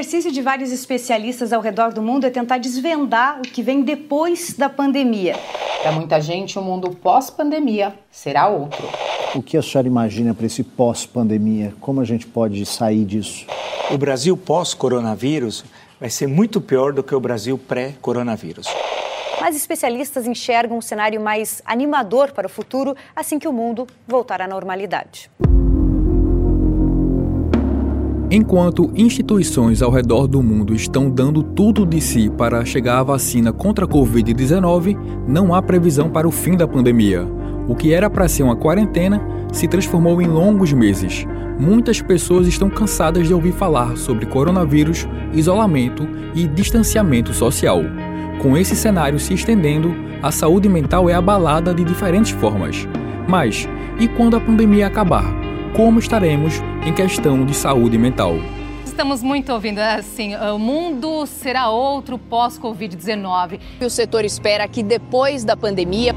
exercício de vários especialistas ao redor do mundo é tentar desvendar o que vem depois da pandemia. Para muita gente, o mundo pós-pandemia será outro. O que a senhora imagina para esse pós-pandemia? Como a gente pode sair disso? O Brasil pós-coronavírus vai ser muito pior do que o Brasil pré-coronavírus. Mas especialistas enxergam um cenário mais animador para o futuro assim que o mundo voltar à normalidade. Enquanto instituições ao redor do mundo estão dando tudo de si para chegar à vacina contra a Covid-19, não há previsão para o fim da pandemia. O que era para ser uma quarentena se transformou em longos meses. Muitas pessoas estão cansadas de ouvir falar sobre coronavírus, isolamento e distanciamento social. Com esse cenário se estendendo, a saúde mental é abalada de diferentes formas. Mas, e quando a pandemia acabar? como estaremos em questão de saúde mental. Estamos muito ouvindo assim, o mundo será outro pós-Covid-19. O setor espera que depois da pandemia.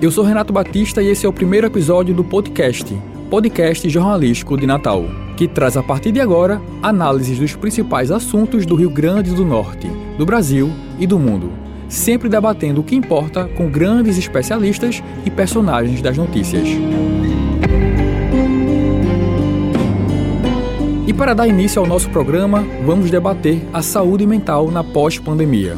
Eu sou Renato Batista e esse é o primeiro episódio do podcast, podcast jornalístico de Natal, que traz a partir de agora análises dos principais assuntos do Rio Grande do Norte, do Brasil e do mundo, sempre debatendo o que importa com grandes especialistas e personagens das notícias. E para dar início ao nosso programa, vamos debater a saúde mental na pós-pandemia.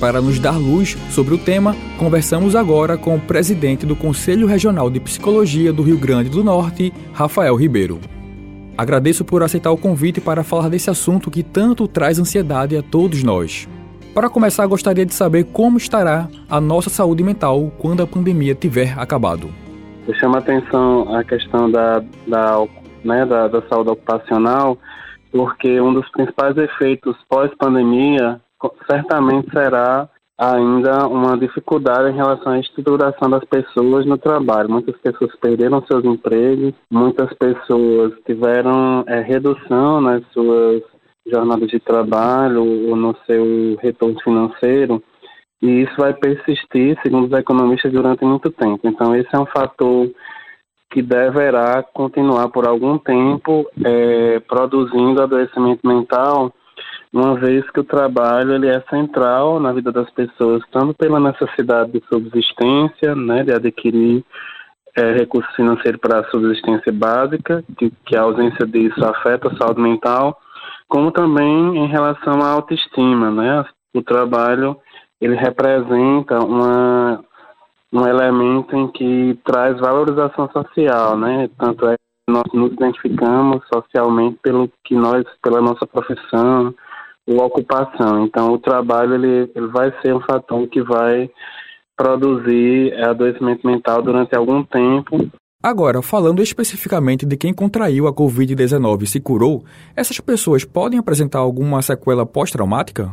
Para nos dar luz sobre o tema, conversamos agora com o presidente do Conselho Regional de Psicologia do Rio Grande do Norte, Rafael Ribeiro. Agradeço por aceitar o convite para falar desse assunto que tanto traz ansiedade a todos nós. Para começar, gostaria de saber como estará a nossa saúde mental quando a pandemia tiver acabado. Chama atenção a questão da, da né, da, da saúde ocupacional, porque um dos principais efeitos pós-pandemia certamente será ainda uma dificuldade em relação à estruturação das pessoas no trabalho. Muitas pessoas perderam seus empregos, muitas pessoas tiveram é, redução nas suas jornadas de trabalho ou no seu retorno financeiro, e isso vai persistir, segundo os economistas, durante muito tempo. Então, esse é um fator que deverá continuar por algum tempo é, produzindo adoecimento mental, uma vez que o trabalho ele é central na vida das pessoas, tanto pela necessidade de subsistência, né, de adquirir é, recursos financeiros para a subsistência básica, que, que a ausência disso afeta a saúde mental, como também em relação à autoestima, né? O trabalho ele representa que traz valorização social, né? Tanto é que nós nos identificamos socialmente pelo que nós, pela nossa profissão ou ocupação. Então, o trabalho ele, ele vai ser um fator que vai produzir adoecimento mental durante algum tempo. Agora, falando especificamente de quem contraiu a Covid-19 e se curou, essas pessoas podem apresentar alguma sequela pós-traumática?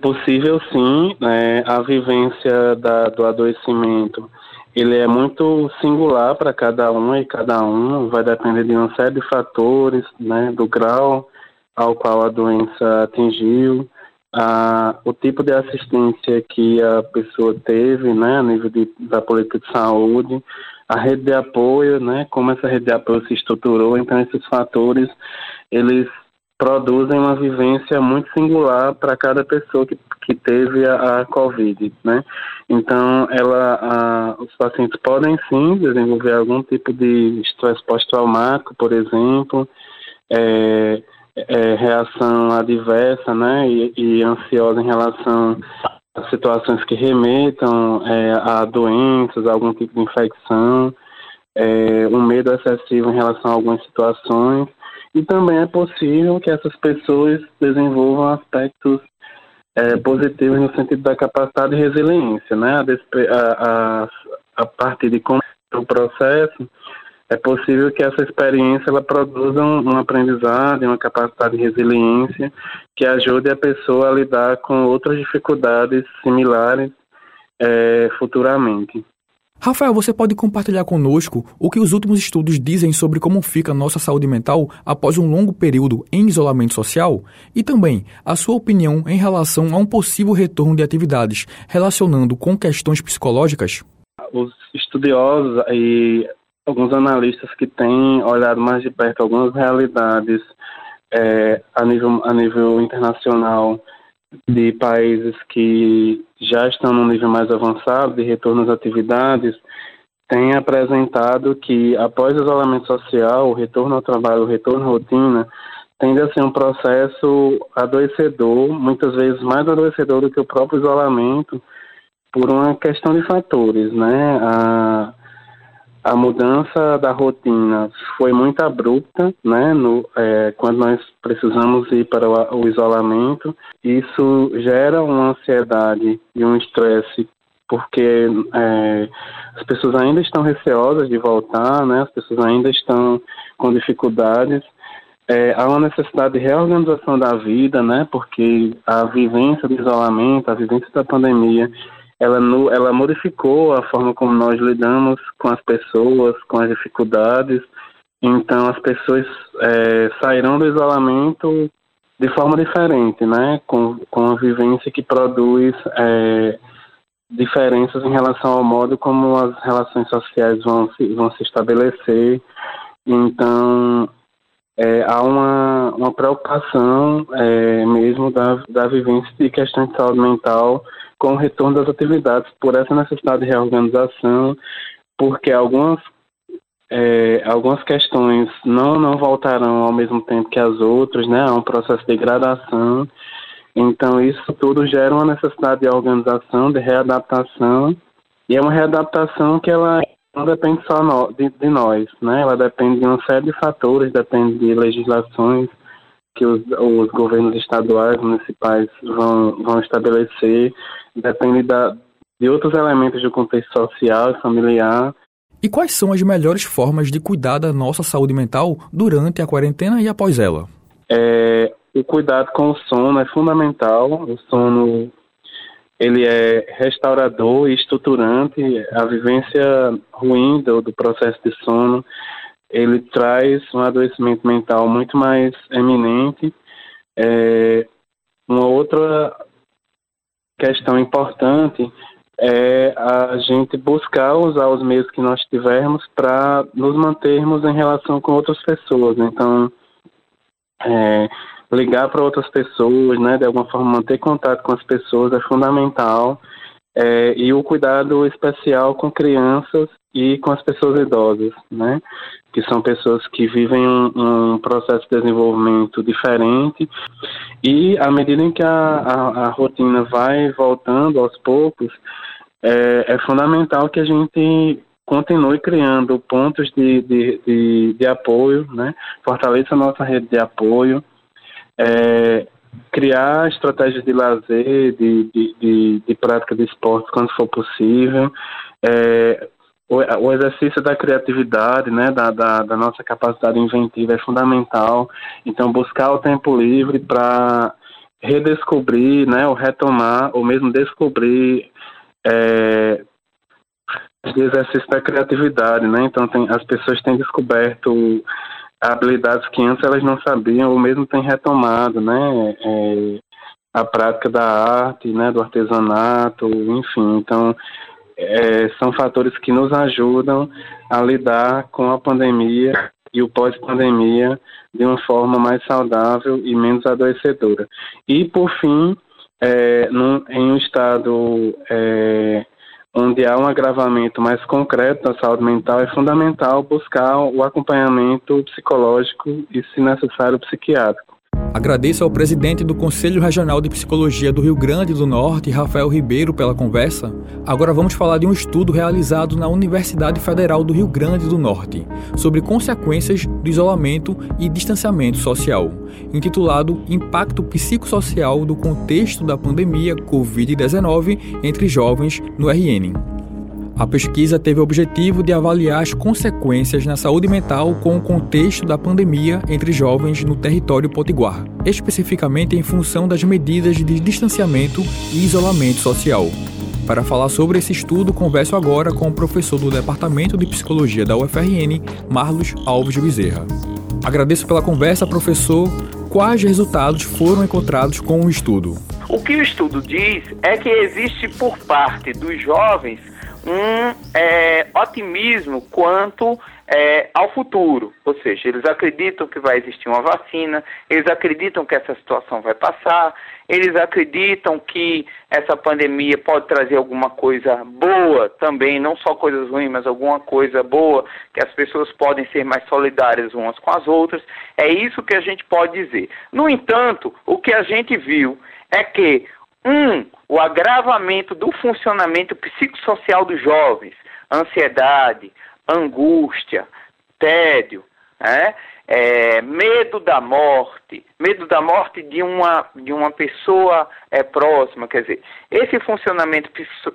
Possível sim, né? a vivência da, do adoecimento ele é muito singular para cada um e cada um, vai depender de uma série de fatores, né, do grau ao qual a doença atingiu, a, o tipo de assistência que a pessoa teve, né, a nível de, da política de saúde, a rede de apoio, né, como essa rede de apoio se estruturou, então esses fatores, eles produzem uma vivência muito singular para cada pessoa que, que teve a, a Covid, né? Então, ela, a, os pacientes podem sim desenvolver algum tipo de estresse pós-traumático, por exemplo, é, é, reação adversa, né? E, e, ansiosa em relação a situações que remetam é, a doenças, a algum tipo de infecção, é, um medo excessivo em relação a algumas situações e também é possível que essas pessoas desenvolvam aspectos é, positivos no sentido da capacidade de resiliência, né? A, a, a partir de como o processo, é possível que essa experiência ela produza um, um aprendizado, uma capacidade de resiliência que ajude a pessoa a lidar com outras dificuldades similares é, futuramente. Rafael, você pode compartilhar conosco o que os últimos estudos dizem sobre como fica nossa saúde mental após um longo período em isolamento social? E também a sua opinião em relação a um possível retorno de atividades relacionando com questões psicológicas? Os estudiosos e alguns analistas que têm olhado mais de perto algumas realidades é, a, nível, a nível internacional de países que já estão num nível mais avançado de retorno às atividades, tem apresentado que após o isolamento social, o retorno ao trabalho, o retorno à rotina, tende a ser um processo adoecedor, muitas vezes mais adoecedor do que o próprio isolamento, por uma questão de fatores, né? A, a mudança da rotina foi muito abrupta, né? No, é, quando nós precisamos ir para o, o isolamento, isso gera uma ansiedade e um estresse porque é, as pessoas ainda estão receosas de voltar, né? As pessoas ainda estão com dificuldades. É, há uma necessidade de reorganização da vida, né? Porque a vivência do isolamento, a vivência da pandemia, ela, ela modificou a forma como nós lidamos com as pessoas, com as dificuldades. Então, as pessoas é, sairão do isolamento de forma diferente, né? Com, com a vivência que produz é, diferenças em relação ao modo como as relações sociais vão se, vão se estabelecer. Então, é, há uma, uma preocupação é, mesmo da, da vivência de questões de saúde mental com o retorno das atividades, por essa necessidade de reorganização, porque algumas, é, algumas questões não, não voltarão ao mesmo tempo que as outras, né? Há um processo de degradação. Então, isso tudo gera uma necessidade de organização, de readaptação, e é uma readaptação que ela não depende só de nós, né? Ela depende de uma série de fatores, depende de legislações, que os, os governos estaduais, municipais vão, vão estabelecer, depende da, de outros elementos do contexto social e familiar. E quais são as melhores formas de cuidar da nossa saúde mental durante a quarentena e após ela? É, o cuidado com o sono é fundamental. O sono ele é restaurador e estruturante. A vivência ruim do, do processo de sono ele traz um adoecimento mental muito mais eminente. É, uma outra questão importante é a gente buscar usar os meios que nós tivermos para nos mantermos em relação com outras pessoas. Então, é, ligar para outras pessoas, né, de alguma forma manter contato com as pessoas é fundamental. É, e o cuidado especial com crianças e com as pessoas idosas, né? Que são pessoas que vivem um, um processo de desenvolvimento diferente. E à medida em que a, a, a rotina vai voltando aos poucos, é, é, fundamental que a gente continue criando pontos de, de, de, de apoio, né? Fortaleça a nossa rede de apoio, é, criar estratégias de lazer, de, de, de, de, prática de esporte quando for possível, é, o, o, exercício da criatividade, né, da, da, da, nossa capacidade inventiva é fundamental. Então, buscar o tempo livre para redescobrir, né, ou retomar, ou mesmo descobrir é, o exercício da criatividade, né? Então, tem, as pessoas têm descoberto habilidades que antes elas não sabiam, ou mesmo têm retomado, né? É, a prática da arte, né, do artesanato, enfim. Então, é, são fatores que nos ajudam a lidar com a pandemia e o pós-pandemia de uma forma mais saudável e menos adoecedora. E, por fim, é, num, em um estado é, onde há um agravamento mais concreto da saúde mental, é fundamental buscar o acompanhamento psicológico e, se necessário, psiquiátrico. Agradeço ao presidente do Conselho Regional de Psicologia do Rio Grande do Norte, Rafael Ribeiro, pela conversa. Agora vamos falar de um estudo realizado na Universidade Federal do Rio Grande do Norte sobre consequências do isolamento e distanciamento social, intitulado Impacto Psicossocial do Contexto da Pandemia Covid-19 entre Jovens no RN. A pesquisa teve o objetivo de avaliar as consequências na saúde mental com o contexto da pandemia entre jovens no território potiguar, especificamente em função das medidas de distanciamento e isolamento social. Para falar sobre esse estudo, converso agora com o professor do Departamento de Psicologia da UFRN, Marlos Alves Bezerra. Agradeço pela conversa, professor. Quais resultados foram encontrados com o estudo? O que o estudo diz é que existe por parte dos jovens um é, otimismo quanto é, ao futuro, ou seja, eles acreditam que vai existir uma vacina, eles acreditam que essa situação vai passar, eles acreditam que essa pandemia pode trazer alguma coisa boa também, não só coisas ruins, mas alguma coisa boa, que as pessoas podem ser mais solidárias umas com as outras. É isso que a gente pode dizer. No entanto, o que a gente viu é que, um, o agravamento do funcionamento psicossocial dos jovens, ansiedade, angústia, tédio, né? é, medo da morte, medo da morte de uma, de uma pessoa é, próxima, quer dizer, esse funcionamento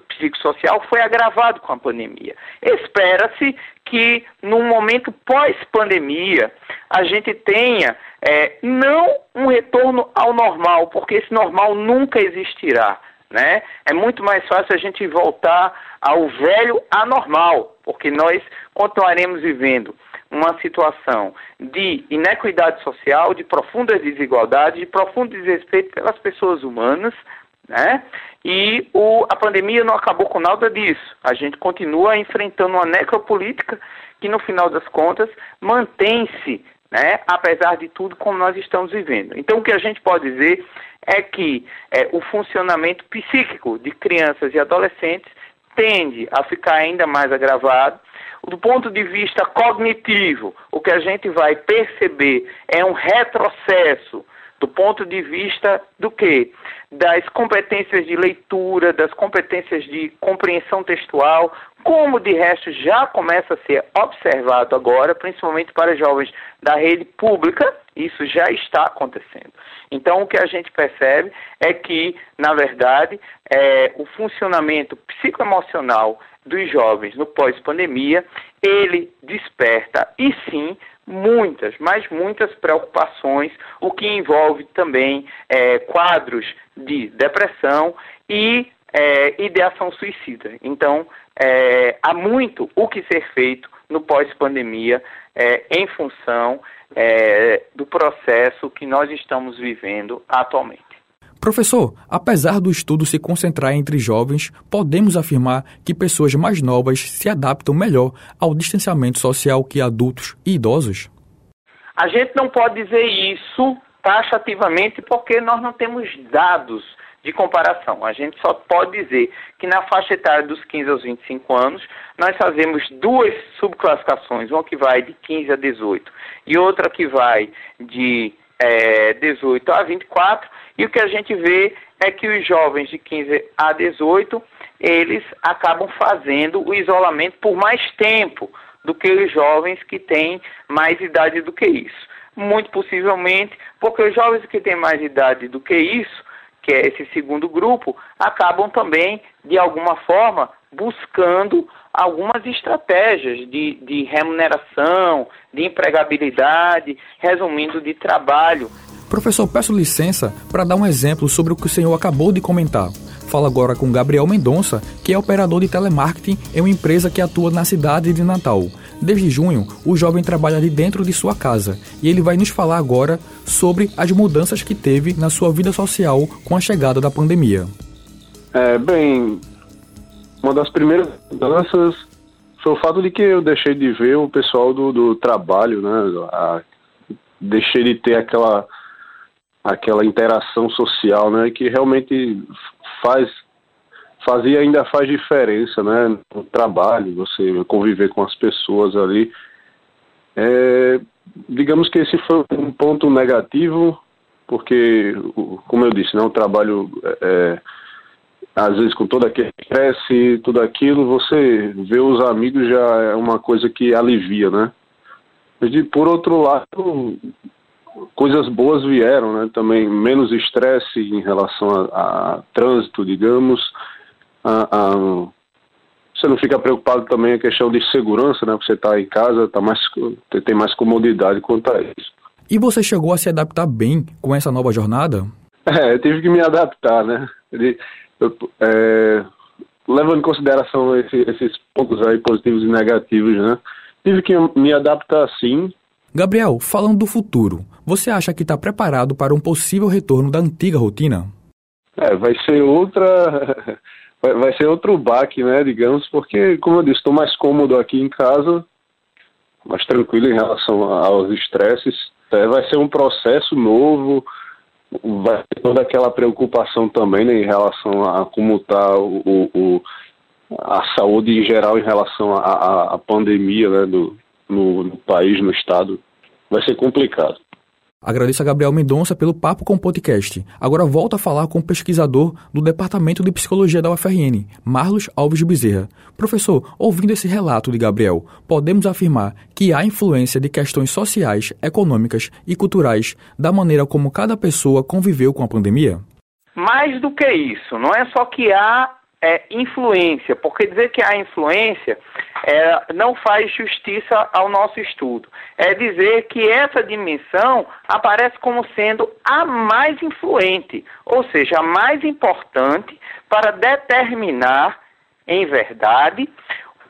psicossocial foi agravado com a pandemia. Espera-se que num momento pós-pandemia a gente tenha é, não um retorno ao normal, porque esse normal nunca existirá. Né? É muito mais fácil a gente voltar ao velho anormal, porque nós continuaremos vivendo uma situação de inequidade social, de profundas desigualdades, de profundo desrespeito pelas pessoas humanas, né? E o, a pandemia não acabou com nada disso. A gente continua enfrentando uma necropolítica que, no final das contas, mantém-se, né? apesar de tudo, como nós estamos vivendo. Então, o que a gente pode dizer é que é, o funcionamento psíquico de crianças e adolescentes tende a ficar ainda mais agravado do ponto de vista cognitivo, o que a gente vai perceber é um retrocesso do ponto de vista do que? Das competências de leitura, das competências de compreensão textual, como de resto já começa a ser observado agora, principalmente para jovens da rede pública, isso já está acontecendo. Então, o que a gente percebe é que, na verdade, é, o funcionamento psicoemocional dos jovens no pós-pandemia, ele desperta, e sim, muitas, mas muitas preocupações, o que envolve também é, quadros de depressão e é, ideação suicida. Então, é, há muito o que ser feito no pós-pandemia é, em função é, do processo que nós estamos vivendo atualmente. Professor, apesar do estudo se concentrar entre jovens, podemos afirmar que pessoas mais novas se adaptam melhor ao distanciamento social que adultos e idosos? A gente não pode dizer isso taxativamente porque nós não temos dados de comparação. A gente só pode dizer que na faixa etária dos 15 aos 25 anos, nós fazemos duas subclassificações, uma que vai de 15 a 18 e outra que vai de é, 18 a 24, e o que a gente vê é que os jovens de 15 a 18, eles acabam fazendo o isolamento por mais tempo do que os jovens que têm mais idade do que isso. Muito possivelmente porque os jovens que têm mais idade do que isso, que é esse segundo grupo, acabam também, de alguma forma, buscando algumas estratégias de, de remuneração, de empregabilidade, resumindo, de trabalho. Professor, peço licença para dar um exemplo sobre o que o senhor acabou de comentar. Falo agora com Gabriel Mendonça, que é operador de telemarketing em uma empresa que atua na cidade de Natal. Desde junho, o jovem trabalha de dentro de sua casa e ele vai nos falar agora sobre as mudanças que teve na sua vida social com a chegada da pandemia. É, bem, uma das primeiras mudanças foi o fato de que eu deixei de ver o pessoal do, do trabalho, né? A, deixei de ter aquela aquela interação social, né? Que realmente faz fazia ainda faz diferença, né? No trabalho, você conviver com as pessoas ali. É, digamos que esse foi um ponto negativo, porque, como eu disse, né? O trabalho é, às vezes com todo aquele estresse, tudo aquilo, você vê os amigos já é uma coisa que alivia, né? Mas de, por outro lado, coisas boas vieram, né? Também menos estresse em relação a, a trânsito, digamos. A, a, você não fica preocupado também a questão de segurança, né? Você está em casa, tá mais, tem mais comodidade quanto a isso. E você chegou a se adaptar bem com essa nova jornada? É, eu tive que me adaptar, né? é, levando em consideração esse, esses pontos aí positivos e negativos, né? Tive que me adaptar sim. Gabriel, falando do futuro, você acha que está preparado para um possível retorno da antiga rotina? É, vai ser outra, vai, vai ser outro baque, né, digamos, porque, como eu disse, estou mais cômodo aqui em casa, mais tranquilo em relação aos estresses. É, vai ser um processo novo, vai ter toda aquela preocupação também né, em relação a como está o, o, a saúde em geral em relação à pandemia né, do, no, no país, no estado. Vai ser complicado. Agradeço a Gabriel Mendonça pelo papo com o podcast. Agora volto a falar com o pesquisador do Departamento de Psicologia da UFRN, Marlos Alves Bezerra. Professor, ouvindo esse relato de Gabriel, podemos afirmar que há influência de questões sociais, econômicas e culturais da maneira como cada pessoa conviveu com a pandemia? Mais do que isso, não é só que há é, influência, porque dizer que há influência é, não faz justiça ao nosso estudo. É dizer que essa dimensão aparece como sendo a mais influente, ou seja, a mais importante para determinar, em verdade,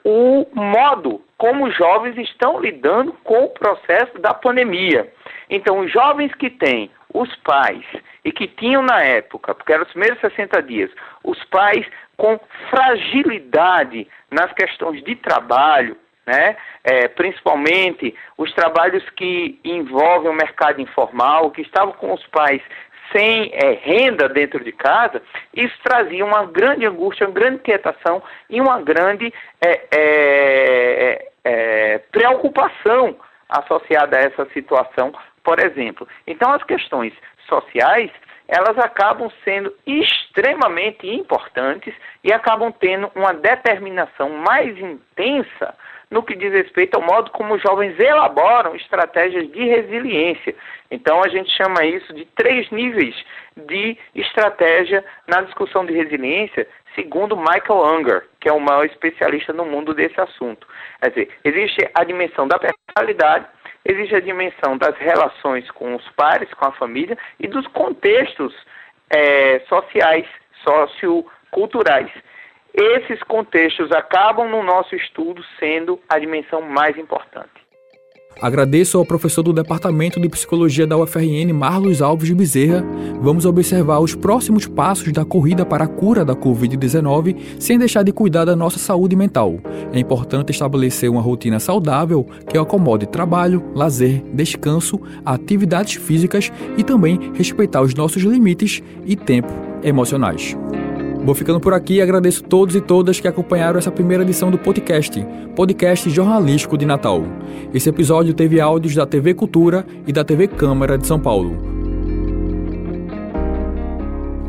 o modo como os jovens estão lidando com o processo da pandemia. Então, os jovens que têm os pais e que tinham na época, porque eram os primeiros 60 dias, os pais com fragilidade nas questões de trabalho, né? É, principalmente os trabalhos que envolvem o mercado informal, que estavam com os pais sem é, renda dentro de casa, isso trazia uma grande angústia, uma grande inquietação e uma grande é, é, é preocupação associada a essa situação, por exemplo. Então, as questões sociais elas acabam sendo extremamente importantes e acabam tendo uma determinação mais intensa no que diz respeito ao modo como os jovens elaboram estratégias de resiliência. Então, a gente chama isso de três níveis de estratégia na discussão de resiliência, segundo Michael Unger, que é o maior especialista no mundo desse assunto. Quer dizer, existe a dimensão da personalidade, existe a dimensão das relações com os pares, com a família e dos contextos é, sociais, socioculturais. Esses contextos acabam no nosso estudo sendo a dimensão mais importante. Agradeço ao professor do Departamento de Psicologia da UFRN, Marlos Alves de Bezerra. Vamos observar os próximos passos da corrida para a cura da Covid-19 sem deixar de cuidar da nossa saúde mental. É importante estabelecer uma rotina saudável que acomode trabalho, lazer, descanso, atividades físicas e também respeitar os nossos limites e tempo emocionais. Vou ficando por aqui e agradeço todos e todas que acompanharam essa primeira edição do podcast, podcast jornalístico de Natal. Esse episódio teve áudios da TV Cultura e da TV Câmara de São Paulo.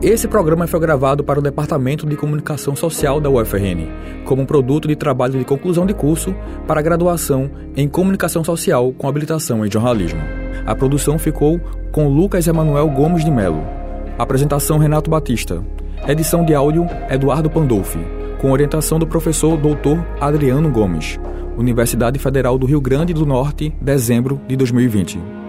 Esse programa foi gravado para o Departamento de Comunicação Social da UFRN, como um produto de trabalho de conclusão de curso para graduação em Comunicação Social com habilitação em jornalismo. A produção ficou com Lucas Emanuel Gomes de Melo. Apresentação Renato Batista. Edição de áudio Eduardo Pandolfi, com orientação do professor Dr. Adriano Gomes. Universidade Federal do Rio Grande do Norte, dezembro de 2020.